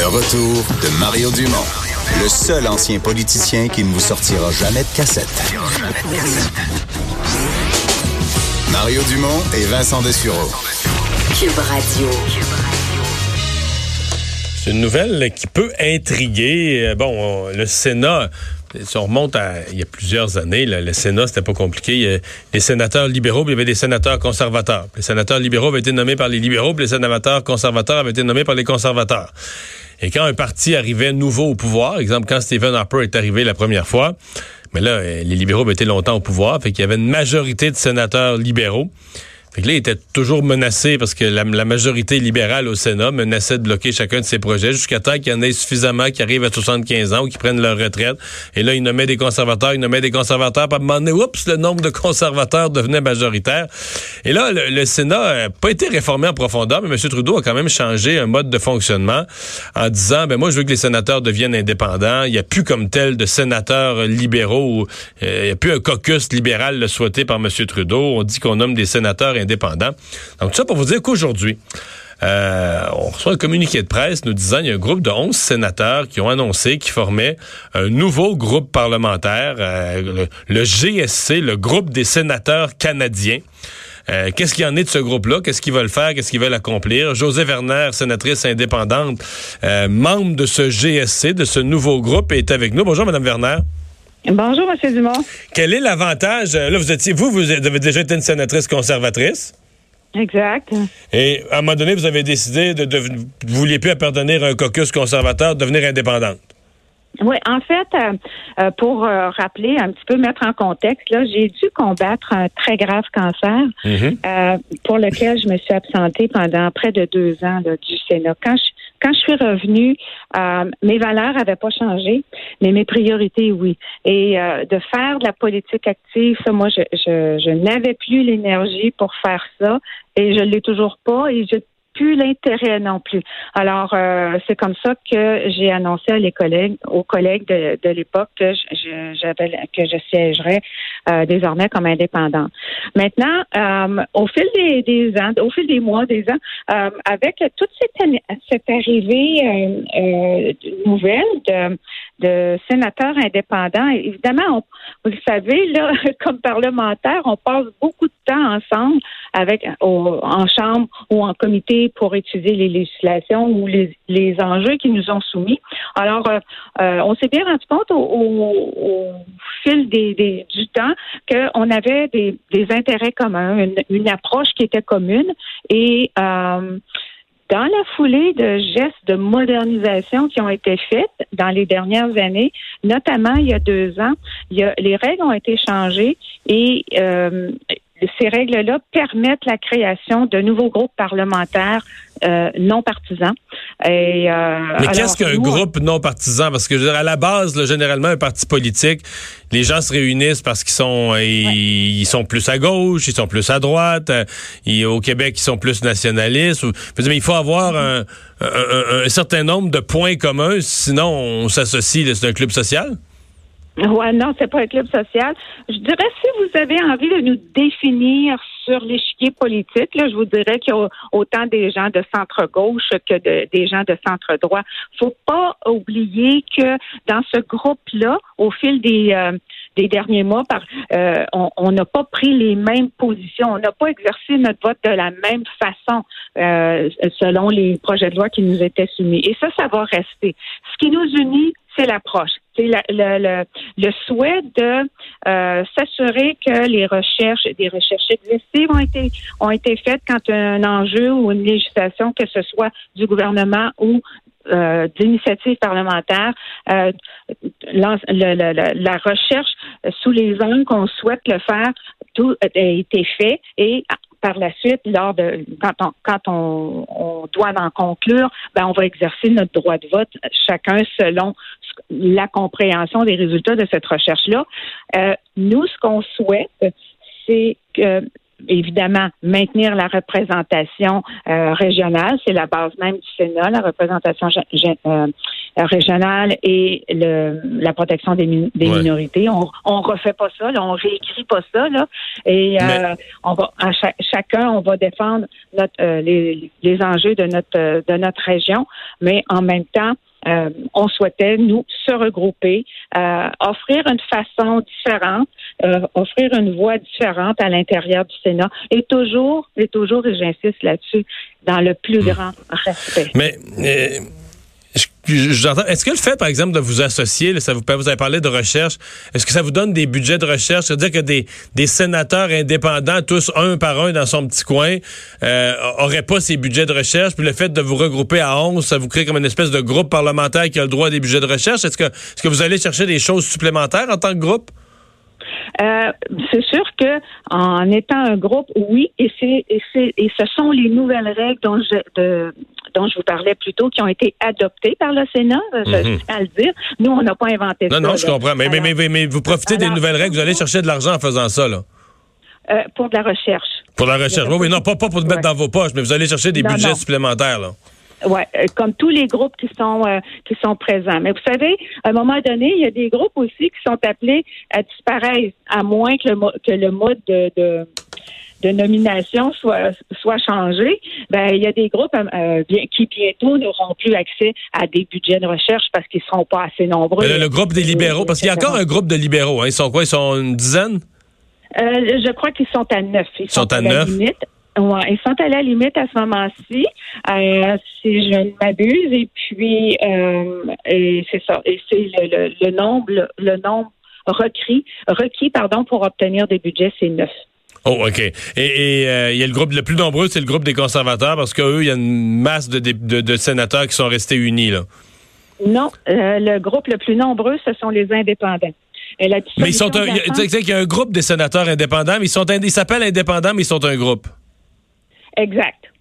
Le retour de Mario Dumont, le seul ancien politicien qui ne vous sortira jamais de cassette. Mario Dumont et Vincent Dessureau. Cube Radio. C'est une nouvelle qui peut intriguer. Bon, le Sénat si on remonte à il y a plusieurs années, le Sénat, c'était pas compliqué. Il y a les sénateurs libéraux, puis il y avait des sénateurs conservateurs. Les sénateurs libéraux avaient été nommés par les libéraux, puis les sénateurs conservateurs avaient été nommés par les conservateurs. Et quand un parti arrivait nouveau au pouvoir, exemple quand Stephen Harper est arrivé la première fois, mais là, les libéraux avaient été longtemps au pouvoir, fait qu'il y avait une majorité de sénateurs libéraux. Fait que là, il était toujours menacé parce que la, majorité libérale au Sénat menaçait de bloquer chacun de ses projets jusqu'à temps qu'il y en ait suffisamment qui arrivent à 75 ans ou qui prennent leur retraite. Et là, il nommait des conservateurs, il nommait des conservateurs, puis à un moment oups, le nombre de conservateurs devenait majoritaire. Et là, le, Sénat n'a pas été réformé en profondeur, mais M. Trudeau a quand même changé un mode de fonctionnement en disant, ben moi, je veux que les sénateurs deviennent indépendants. Il n'y a plus comme tel de sénateurs libéraux. Euh, il n'y a plus un caucus libéral le souhaité par M. Trudeau. On dit qu'on nomme des sénateurs indépendants. Donc, tout ça pour vous dire qu'aujourd'hui, euh, on reçoit un communiqué de presse nous disant qu'il y a un groupe de 11 sénateurs qui ont annoncé qu'ils formaient un nouveau groupe parlementaire, euh, le, GSC, le groupe des sénateurs canadiens. Euh, qu'est-ce qu'il y en est de ce groupe-là? Qu'est-ce qu'ils veulent faire? Qu'est-ce qu'ils veulent accomplir? José Werner, sénatrice indépendante, membre de ce GSC, de ce nouveau groupe, est avec nous. Bonjour, Madame Werner. Bonjour, M. Dumont. Quel est l'avantage? Là, vous étiez, vous, vous avez déjà été une sénatrice conservatrice. Exact. Et à un moment donné, vous avez décidé de, de vous vouliez plus appartenir à un caucus conservateur, devenir indépendante. Oui, en fait, euh, euh, pour euh, rappeler un petit peu, mettre en contexte, là, j'ai dû combattre un très grave cancer mm-hmm. pour lequel je me suis absentée pendant près de deux ans du Sénat. Quand je, quand je suis revenue, mes valeurs n'avaient pas changé, mais mes priorités, oui. Et de faire de la politique active, ça, moi, je, je, je n'avais plus l'énergie pour faire ça et je l'ai toujours pas. Et je plus l'intérêt non plus. Alors, euh, c'est comme ça que j'ai annoncé à les collègues, aux collègues de, de l'époque que je, que je siégerais euh, désormais comme indépendant. Maintenant, euh, au fil des, ans, au fil des mois, des ans, avec toute cette, cette arrivée nouvelle de, de sénateurs indépendants, évidemment, vous le savez, là, comme parlementaire, on passe beaucoup de temps ensemble avec en chambre ou en comité pour étudier les législations ou les, les enjeux qui nous ont soumis. Alors, euh, euh, on s'est bien rendu compte au, fil du temps qu'on avait des, des, intérêts communs, une, approche qui était commune et euh, dans la foulée de gestes de modernisation qui ont été faits dans les dernières années, notamment il y a deux ans, il y a, les règles ont été changées et ces règles-là permettent la création de nouveaux groupes parlementaires euh, non partisans. Et, euh, Mais qu'est-ce qu'un groupe non partisan? Parce que à la base, généralement, un parti politique, les gens se réunissent parce qu'ils sont ils, sont plus à gauche, ils sont plus à droite. Euh, au Québec, ils sont plus nationalistes. mais il faut avoir un, un, certain nombre de points communs, sinon on s'associe. C'est un club social? Ouais, non, c'est pas un club social. Je dirais si vous avez envie de nous définir sur l'échiquier politique, là, je vous dirais qu'il y a autant des gens de centre gauche que de, des gens de centre droit. Faut pas oublier que dans ce groupe-là, au fil des euh, des derniers mois, par, euh, on n'a pas pris les mêmes positions, on n'a pas exercé notre vote de la même façon euh, selon les projets de loi qui nous étaient soumis. Et ça, ça va rester. Ce qui nous unit, c'est l'approche. Le, souhait de euh, s'assurer que les recherches, des recherches exhaustives ont été ont été faites quand un enjeu ou une législation, que ce soit du gouvernement ou euh, d'initiative parlementaire, euh, la, la, recherche sous les angles qu'on souhaite le faire, tout a été fait et par la suite, lors de quand on quand on, on doit en conclure, ben on va exercer notre droit de vote chacun selon la compréhension des résultats de cette recherche-là. Euh, nous, ce qu'on souhaite, c'est que évidemment maintenir la représentation euh, régionale, c'est la base même du Sénat, la représentation euh, régionale et le, la protection des, minorités. On, on refait pas ça, là, on réécrit pas ça, là. Et on va à chacun, on va défendre notre, les, les enjeux de notre de notre région, mais en même temps, euh, on souhaitait, nous, se regrouper, euh, offrir une façon différente, euh, offrir une voie différente à l'intérieur du Sénat, et toujours, et toujours, et j'insiste là-dessus, dans le plus hmm. grand respect. Mais Est-ce que le fait, par exemple, de vous associer, ça vous, vous avez parlé de recherche, est-ce que ça vous donne des budgets de recherche? C'est-à-dire que des, sénateurs indépendants, tous un par un dans son petit coin, euh, auraient pas ces budgets de recherche, puis le fait de vous regrouper à 11, ça vous crée comme une espèce de groupe parlementaire qui a le droit à des budgets de recherche? Est-ce que, vous allez chercher des choses supplémentaires en tant que groupe? Euh, c'est sûr que en étant un groupe, oui, et c'est et, et ce sont les nouvelles règles dont je dont je vous parlais plus tôt qui ont été adoptées par le Sénat, je, mhm. à le dire. Nous, on n'a pas inventé ça. Non, non, je comprends. Mais, mais, mais, mais, vous profitez des nouvelles règles, vous allez chercher de l'argent en faisant ça, là. Euh, pour de la recherche. Pour la recherche. Oui, oui, non, pas, pas pour le mettre dans vos poches, mais vous allez chercher des budgets supplémentaires, là. Oui, euh, comme tous les groupes qui sont euh, qui sont présents. Mais vous savez, à un moment donné, il y a des groupes aussi qui sont appelés à disparaître, à moins que le, que le mode de, de, de nomination soit soit changé. Ben il y a des groupes euh, bien, qui bientôt n'auront plus accès à des budgets de recherche parce qu'ils seront pas assez nombreux. le groupe des libéraux, parce qu'il y a encore un groupe de libéraux. Hein, ils sont quoi? Ils sont une dizaine? Je crois qu'ils sont à neuf. Ils sont, à neuf? Ouais, ils sont à la limite à ce moment-ci, euh, si je ne m'abuse. Et puis, euh, et c'est ça. Et c'est le, le, nombre, le, nombre requis, requis pardon, pour obtenir des budgets, c'est neuf. Oh, OK. Et, euh, il y a le groupe le plus nombreux, c'est le groupe des conservateurs, parce qu'eux, il y a une masse de, de, de, sénateurs qui sont restés unis, là. Non, euh, le groupe le plus nombreux, ce sont les indépendants. mais ils sont un, tu sais qu'il y a un groupe des sénateurs indépendants, mais ils sont ils s'appellent indépendants, mais ils sont un groupe. Exact.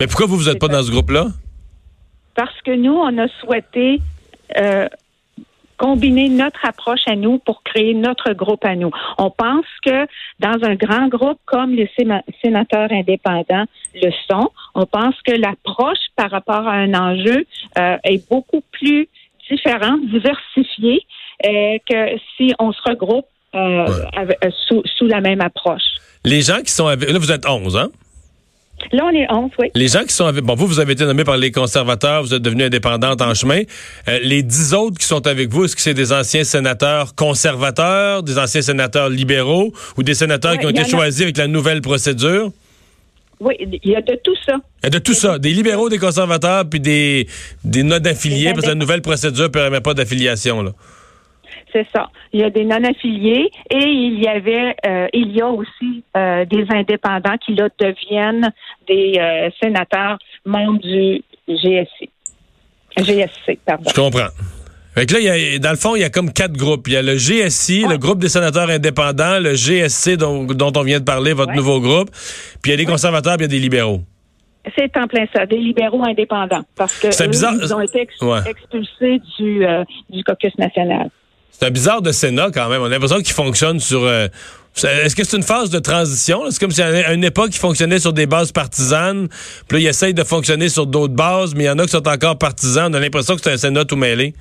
Mais pourquoi vous vous êtes pas dans ce groupe-là? Parce que nous, on a souhaité euh, combiner notre approche à nous pour créer notre groupe à nous. On pense que dans un grand groupe comme les sénateurs indépendants le sont, on pense que l'approche par rapport à un enjeu euh, est beaucoup plus différente, diversifiée euh, que si on se regroupe sous, sous, la même approche. Les gens qui sont avec... Là, vous êtes 11, hein? Là, on est 11, oui. Les gens qui sont avec, bon, vous, vous avez été nommé par les conservateurs, vous êtes devenue indépendante en chemin. Euh, les dix autres qui sont avec vous, est-ce que c'est des anciens sénateurs conservateurs, des anciens sénateurs libéraux ou des sénateurs qui ont été choisis avec la nouvelle procédure? Oui, il y a de tout ça. Il y a de tout ça. Des libéraux, des conservateurs, puis des, des non-affiliés, parce que la nouvelle procédure ne permet pas d'affiliation, là. C'est ça. Il y a des non-affiliés et il y avait, euh, il y a aussi euh, des indépendants qui là deviennent des euh, sénateurs membres du GSC. GSC, pardon. Je comprends. Fait là, il y a, dans le fond, il y a comme quatre groupes. Il y a le GSI, le groupe des sénateurs indépendants, le GSC dont, on vient de parler, votre nouveau groupe, puis il y a des conservateurs, puis il y a des libéraux. C'est en plein ça, des libéraux indépendants, parce que ils ont été expulsés du, du caucus national. C'est un bizarre de Sénat quand même. On a l'impression qu'il fonctionne sur. Euh, est-ce que c'est une phase de transition? C'est comme si à une époque, il fonctionnait sur des bases partisanes. Puis là, il essaye de fonctionner sur d'autres bases, mais il y en a qui sont encore partisans. On a l'impression que c'est un Sénat tout mêlé.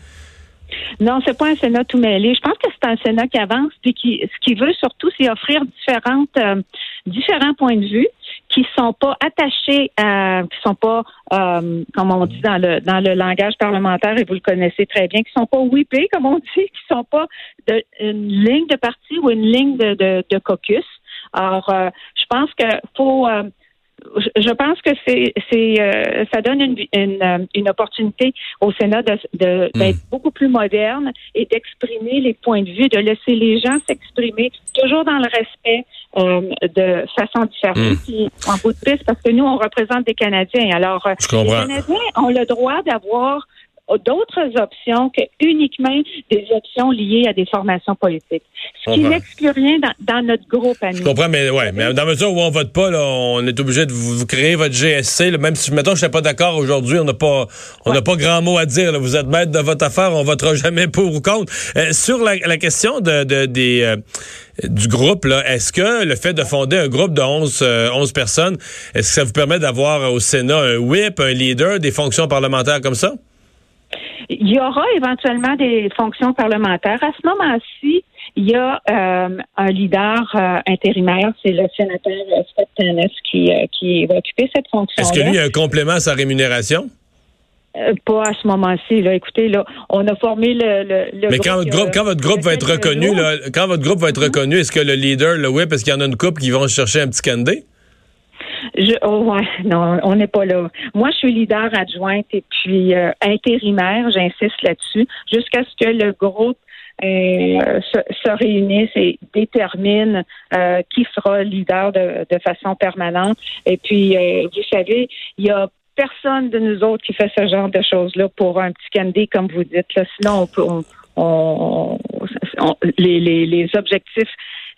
Non, c'est pas un Sénat tout mêlé. Je pense que c'est un Sénat qui avance puis qui ce qu'il veut surtout, c'est offrir différentes euh, différents points de vue qui sont pas attachés, à, qui sont pas, euh, comme on dit dans le dans le langage parlementaire, et vous le connaissez très bien, qui sont pas whippés, comme on dit, qui sont pas de, une ligne de parti ou une ligne de, de, de caucus. Alors, euh, je pense que faut euh, je pense que c'est, c'est, euh, ça donne une, une, euh, une, opportunité au Sénat de, de, hmm. d'être beaucoup plus moderne et d'exprimer les points de vue, de laisser les gens s'exprimer toujours dans le respect euh, de façon différente. Hmm. en bout de piste, parce que nous, on représente des Canadiens. Alors, les Canadiens ont le droit d'avoir d'autres options que uniquement des options liées à des formations politiques. Ce qui n'exclut rien dans, notre groupe nous. Je comprends, mais ouais, mais dans la mesure où on vote pas, là, on est obligé de vous, créer votre GSC. même si, mettons, je suis pas d'accord aujourd'hui, on n'a pas, on n'a pas grand mot à dire. Vous êtes maître de votre affaire, on votera jamais pour ou contre. Euh, sur la, question de, des euh, du groupe, là, est-ce que le fait de fonder un groupe de 11, 11 euh, personnes, est-ce que ça vous permet d'avoir au Sénat un whip, un leader, des fonctions parlementaires comme ça? Il y aura éventuellement des fonctions parlementaires. À ce moment-ci, il y a euh, un leader euh, intérimaire, c'est le sénateur Scott Tanis qui, qui va occuper cette fonction. Est-ce que lui a un complément à sa rémunération? pas à ce moment-ci. Là. Écoutez, là, on a formé le, le, Mais quand votre groupe, quand votre groupe va être reconnu, là, quand votre groupe va être reconnu, est-ce que le leader, le whip, est-ce qu'il y en a une couple qui vont chercher un petit candé? Je, oh ouais, non, on n'est pas là. Moi, je suis leader adjointe et puis euh, intérimaire, j'insiste là-dessus, jusqu'à ce que le groupe euh, se, réunisse et détermine euh, qui sera leader de, de, façon permanente. Et puis, vous savez, il y a personne de nous autres qui fait ce genre de choses-là pour un petit candy, comme vous dites. Là. Sinon, on peut, on, les, les, les objectifs,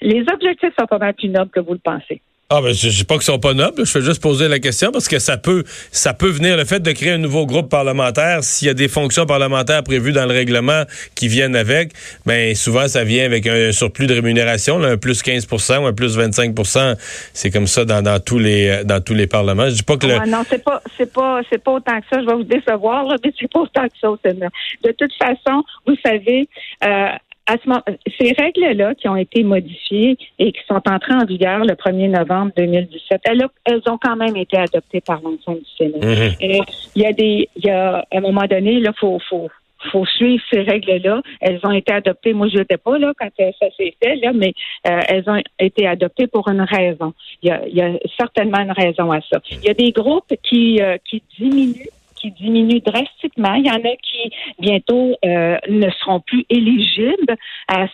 les objectifs sont pas mal plus nobles que vous le pensez. Ah ben je, ne dis pas qu'ils sont pas nobles, je vais juste poser la question parce que ça peut ça peut venir le fait de créer un nouveau groupe parlementaire s'il y a des fonctions parlementaires prévues dans le règlement qui viennent avec, ben souvent ça vient avec un, surplus de rémunération, un plus 15 ou un plus 25% c'est comme ça dans, dans, tous les dans tous les parlements. Je dis pas que ah, non, c'est pas c'est pas c'est pas autant que ça, je vais vous décevoir mais c'est pas autant que ça. De toute façon, vous savez euh, à ce moment, ces règles-là qui ont été modifiées et qui sont entrées en vigueur le 1er novembre 2017, elles, elles ont quand même été adoptées par l'ensemble du Sénat. Mm-hmm. Et il y a des, il y a à un moment donné, là, faut, faut, faut suivre ces règles-là. Elles ont été adoptées. Moi, je n'étais pas là quand ça s'est fait, là, mais euh, elles ont été adoptées pour une raison. Il y, a, il y, a, certainement une raison à ça. Il y a des groupes qui, euh, qui diminuent diminue drastiquement. Il y en a qui bientôt euh, ne seront plus éligibles à.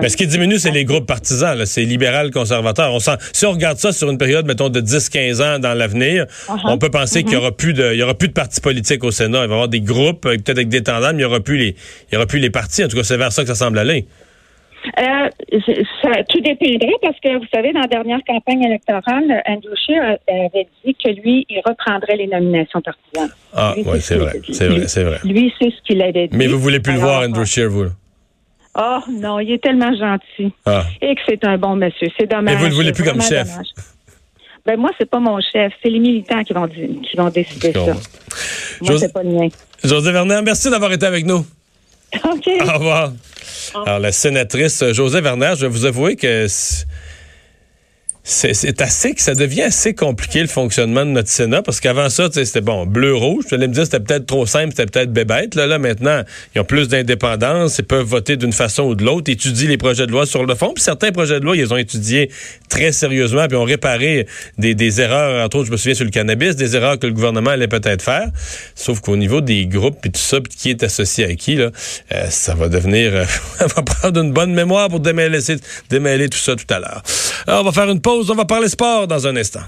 Mais ce qui diminue, c'est les groupes partisans. C'est libéral, conservateur. On sent, si on regarde ça sur une période, mettons, de 10-15 ans dans l'avenir, uh-huh. on peut penser qu'il y aura uh-huh. plus de, il y aura plus de partis politiques au Sénat. Il va y avoir des groupes, euh, peut-être avec des tendances, mais il y aura plus les, il y aura plus les partis. En tout cas, c'est vers ça que ça semble aller. Euh, ça, tout dépendrait parce que vous savez, dans la dernière campagne électorale, Andrew Scheer avait dit que lui, il reprendrait les nominations partisanes. Ah, oui, c'est vrai. C'est vrai, c'est vrai. Lui, c'est ce qu'il avait dit. Mais vous voulez plus le voir, Andrew Scheer, vous? Oh non, il est tellement gentil. Ah. Et que c'est un bon monsieur. C'est dommage. Mais vous ne le voulez plus comme chef. Ben moi, c'est pas mon chef. C'est les militants qui vont, qui vont décider ça. Moi, c'est pas le mien. José Vernet, merci d'avoir été avec nous. OK. Au revoir. Alors, la sénatrice José Werner, je vais vous avouer que c'est assez que ça devient assez compliqué le fonctionnement de notre Sénat parce qu'avant ça, c'était bon, bleu-rouge. Je allais me dire c'était peut-être trop simple, c'était peut-être bébête. Là, là, maintenant, ils ont plus d'indépendance, ils peuvent voter d'une façon ou de l'autre, étudier les projets de loi sur le fond. Puis certains projets de loi, ils ont étudiés très sérieusement, puis ont réparé des, des erreurs, entre autres, je me souviens sur le cannabis, des erreurs que le gouvernement allait peut-être faire. Sauf qu'au niveau des groupes et tout ça, puis qui est associé à qui, là, euh, ça va devenir, euh, on va prendre une bonne mémoire pour démêler, démêler tout ça tout à l'heure. On va faire une on va parler sport dans un instant.